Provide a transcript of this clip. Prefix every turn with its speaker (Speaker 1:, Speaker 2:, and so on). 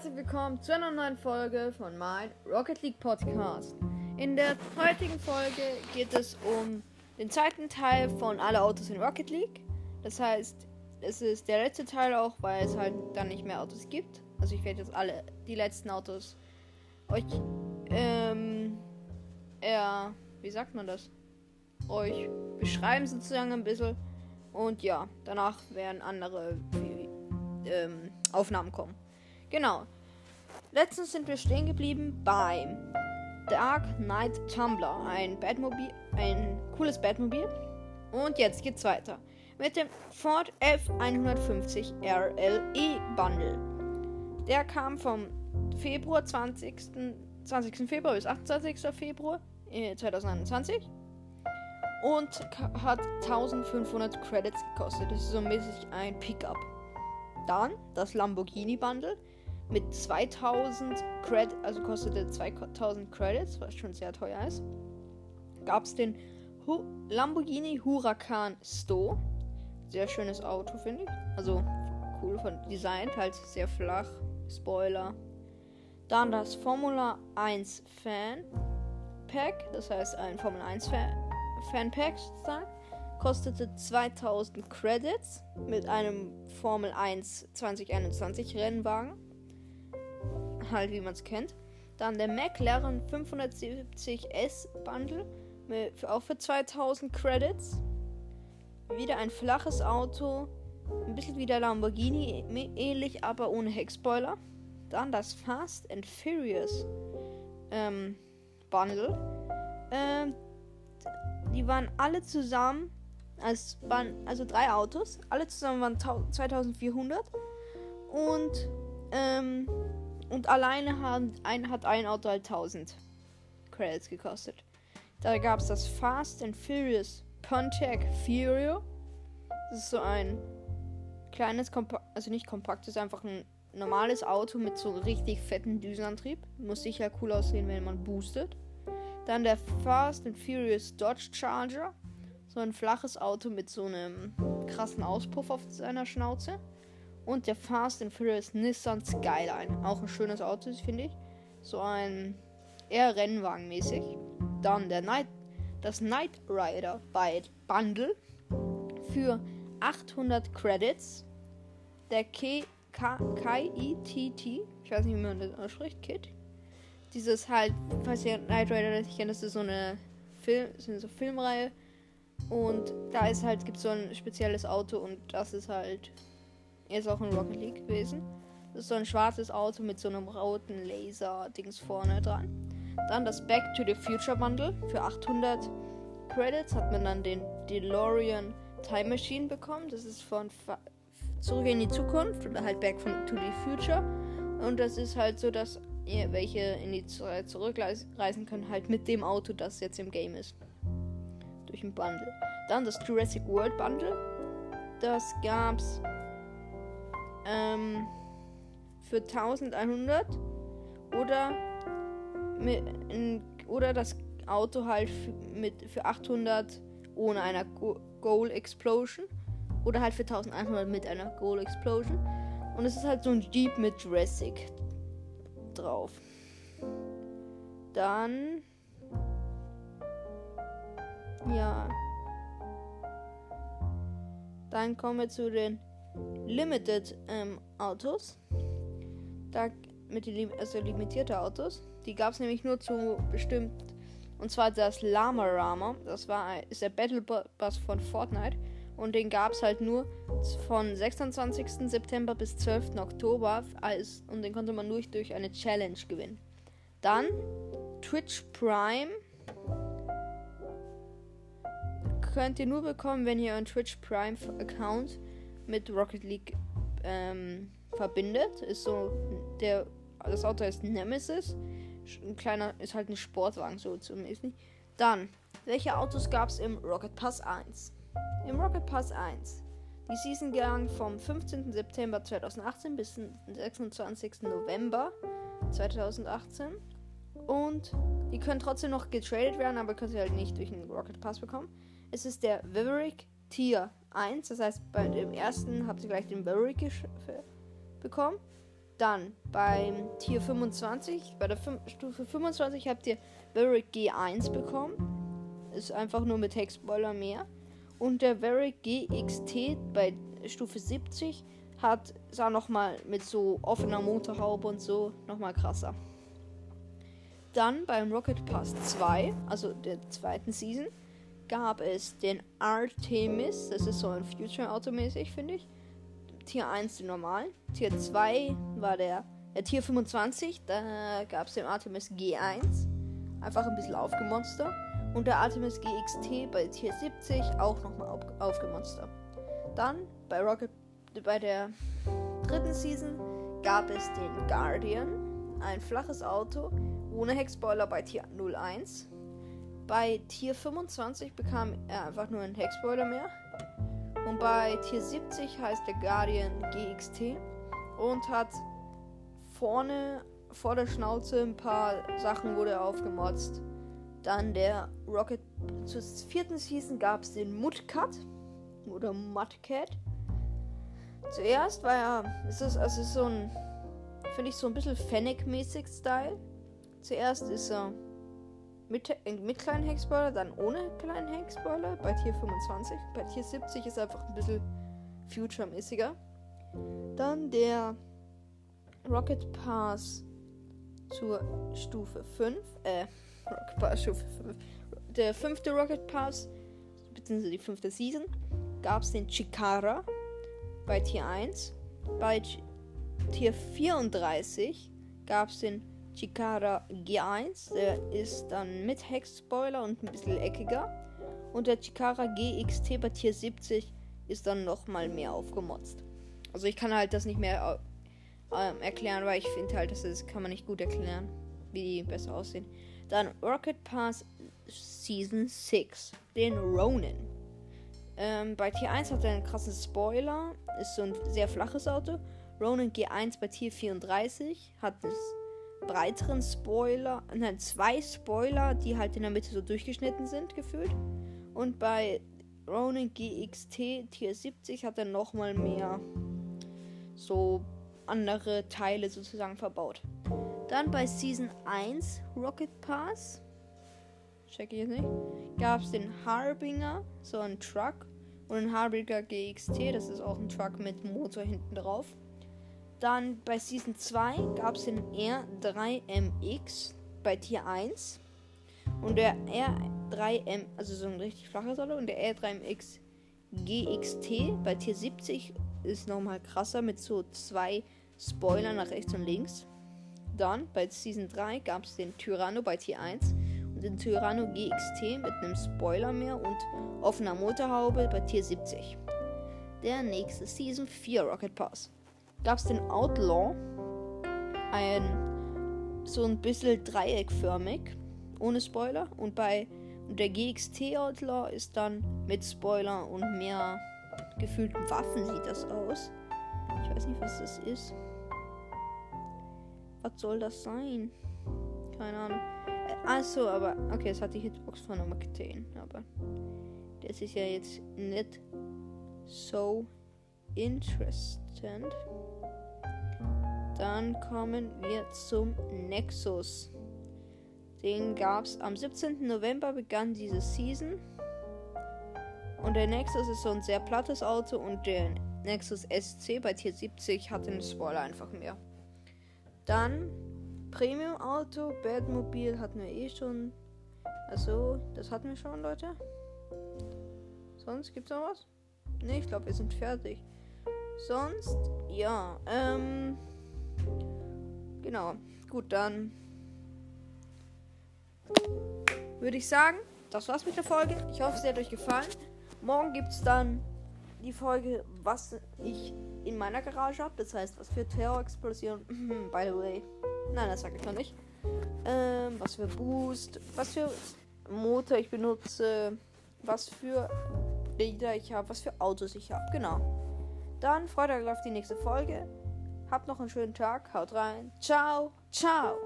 Speaker 1: herzlich willkommen zu einer neuen Folge von mein Rocket League Podcast. In der heutigen Folge geht es um den zweiten Teil von alle Autos in Rocket League. Das heißt, es ist der letzte Teil auch, weil es halt dann nicht mehr Autos gibt. Also ich werde jetzt alle die letzten Autos euch ähm eher, wie sagt man das? Euch beschreiben sozusagen ein bisschen. Und ja, danach werden andere ähm, Aufnahmen kommen. Genau. Letztens sind wir stehen geblieben beim Dark Knight Tumbler, ein Batmobil, ein cooles Batmobil. Und jetzt geht's weiter mit dem Ford F150 RLE Bundle. Der kam vom Februar 20. 20. Februar bis 28. Februar 2021 äh, und hat 1500 Credits gekostet. Das ist so mäßig ein Pickup. Dann das Lamborghini Bundle mit 2000 Credits, also kostete 2000 Credits, was schon sehr teuer ist. Gab es den Hu Lamborghini Huracan Sto. Sehr schönes Auto, finde ich. Also cool von Design, halt sehr flach. Spoiler. Dann das Formula 1 Fan Pack, das heißt ein Formel 1 Fan, Fan Pack sozusagen kostete 2000 Credits mit einem Formel 1 2021 Rennwagen. Halt, wie man es kennt. Dann der McLaren 570S Bundle, mit, auch für 2000 Credits. Wieder ein flaches Auto, ein bisschen wie der Lamborghini, ähnlich, aber ohne Heckspoiler. Dann das Fast and Furious ähm, Bundle. Ähm, die waren alle zusammen es waren also drei Autos. Alle zusammen waren 2400. Und, ähm, und alleine hat ein, hat ein Auto halt 1000 Credits gekostet. Da gab es das Fast and Furious Pontiac Furio. Das ist so ein kleines, Kompa also nicht kompakt, ist einfach ein normales Auto mit so richtig fetten Düsenantrieb. Muss sicher cool aussehen, wenn man boostet. Dann der Fast and Furious Dodge Charger so ein flaches Auto mit so einem krassen Auspuff auf seiner Schnauze. Und der Fast and Furious Nissan Skyline. Auch ein schönes Auto, finde ich. So ein eher Rennwagenmäßig. Dann der Night, das Knight Rider Bundle für 800 Credits. Der K K-I-T-T, ich weiß nicht, wie man das ausspricht, Kit. Dieses halt, falls ihr Knight Rider nicht kennt, das ist so eine Film, so eine Filmreihe und da ist halt, gibt so ein spezielles Auto und das ist halt, ist auch in Rocket League gewesen. Das ist so ein schwarzes Auto mit so einem roten Laser-Dings vorne dran. Dann das Back to the Future Bundle. Für 800 Credits hat man dann den DeLorean Time Machine bekommen. Das ist von Fa Zurück in die Zukunft oder halt Back to the Future. Und das ist halt so, dass ihr welche in die Zeit zurückreisen können, halt mit dem Auto, das jetzt im Game ist durch ein Bundle. Dann das Jurassic World Bundle. Das gab's ähm, für 1100 oder mit, oder das Auto halt mit für 800 ohne einer Goal Explosion oder halt für 1100 mit einer Goal Explosion und es ist halt so ein Jeep mit Jurassic drauf. Dann ja. Dann kommen wir zu den Limited ähm, Autos. Da mit die also limitierte Autos. Die gab es nämlich nur zu bestimmt. Und zwar das Lama Rama. Das war ist der Battle Bus von Fortnite. Und den gab es halt nur von 26. September bis 12. Oktober. Als, und den konnte man nur durch eine Challenge gewinnen. Dann Twitch Prime könnt ihr nur bekommen, wenn ihr euren Twitch Prime Account mit Rocket League ähm, verbindet. Ist so der das Auto heißt Nemesis. Ein kleiner ist halt ein Sportwagen so zumindest nicht. Dann welche Autos gab es im Rocket Pass 1? Im Rocket Pass 1 die Season gegangen vom 15. September 2018 bis zum 26. November 2018. Und die können trotzdem noch getradet werden, aber können sie halt nicht durch den Rocket Pass bekommen. Es ist der Viverick Tier 1. Das heißt, bei dem ersten habt ihr gleich den Viverick bekommen. Dann beim Tier 25, bei der Stufe 25 habt ihr Varric G1 bekommen. Ist einfach nur mit Hexboiler mehr. Und der Varric GXT bei Stufe 70 hat sah nochmal mit so offener Motorhaube und so nochmal krasser. Dann beim Rocket Pass 2, also der zweiten Season, gab es den Artemis. Das ist so ein Future Auto mäßig, finde ich. Tier 1 den normalen. Tier 2 war der, der Tier 25. Da gab es den Artemis G1. Einfach ein bisschen aufgemonster. Und der Artemis GXT bei Tier 70 auch nochmal auf, aufgemonster. Dann bei Rocket bei der dritten Season gab es den Guardian, ein flaches Auto ohne Heckspoiler bei Tier 01. Bei Tier 25 bekam er einfach nur einen Heckspoiler mehr. Und bei Tier 70 heißt der Guardian GXT und hat vorne vor der Schnauze ein paar Sachen wurde aufgemotzt. Dann der Rocket. Zur vierten Season gab es den Mudcat oder Mudcat. Zuerst war er. Es ist, also so ein. Finde ich so ein bisschen Fennec-mäßig Style. Zuerst ist er mit, mit kleinen Hexboiler, dann ohne kleinen Hexboiler bei Tier 25. Bei Tier 70 ist einfach ein bisschen Future-mäßiger. Dann der Rocket Pass zur Stufe 5. Äh, Rocket Pass Stufe 5. Der fünfte Rocket Pass, beziehungsweise die fünfte Season, gab es den Chikara bei Tier 1. Bei Tier 34 gab es den Chikara G1. Der ist dann mit Hex-Spoiler und ein bisschen eckiger. Und der Chikara GXT bei Tier 70 ist dann nochmal mehr aufgemotzt. Also ich kann halt das nicht mehr äh, erklären, weil ich finde halt, das ist, kann man nicht gut erklären, wie die besser aussehen. Dann Rocket Pass Season 6, den Ronin. Ähm, bei Tier 1 hat er einen krassen Spoiler, ist so ein sehr flaches Auto. Ronin G1 bei Tier 34 hat einen breiteren Spoiler, nein, zwei Spoiler, die halt in der Mitte so durchgeschnitten sind, gefühlt. Und bei Ronin GXT Tier 70 hat er nochmal mehr so andere Teile sozusagen verbaut. Dann bei Season 1 Rocket Pass, check ich jetzt nicht, gab es den Harbinger, so ein Truck und ein Harbinger GXT, das ist auch ein Truck mit Motor hinten drauf. Dann bei Season 2 gab es den R3MX bei Tier 1 und der R3M, also so ein richtig flaches Auto, und der R3MX GXT bei Tier 70 ist nochmal krasser mit so zwei Spoilern nach rechts und links. Dann bei Season 3 gab es den Tyranno bei Tier 1 und den Tyranno GXT mit einem Spoiler mehr und offener Motorhaube bei Tier 70. Der nächste Season 4 Rocket Pass. Gab es den Outlaw, ein so ein bisschen dreieckförmig, ohne Spoiler. Und bei der GXT Outlaw ist dann mit Spoiler und mehr gefühlten Waffen sieht das aus. Ich weiß nicht, was das ist. Was soll das sein? Keine Ahnung. Äh, achso, aber okay, es hat die Hitbox von Nummer 10. Aber das ist ja jetzt nicht so interessant. Dann kommen wir zum Nexus. Den gab es am 17. November begann diese Season. Und der Nexus ist so ein sehr plattes Auto und der Nexus SC bei Tier 70 hat den Spoiler einfach mehr. Dann Premium Auto, Badmobil hatten wir eh schon. Also, das hatten wir schon, Leute. Sonst gibt's noch was? Ne, ich glaube, wir sind fertig. Sonst, ja, ähm. Genau. Gut, dann würde ich sagen, das war's mit der Folge. Ich hoffe, es hat euch gefallen. Morgen gibt's dann die Folge, was ich in meiner Garage habe. Das heißt, was für Terror-Explosion. By the way. Nein, das sage ich noch nicht. Ähm, was für Boost. Was für Motor ich benutze. Was für Räder ich habe. Was für Autos ich habe. Genau. Dann freut euch auf die nächste Folge. Habt noch einen schönen Tag. Haut rein. Ciao. Ciao.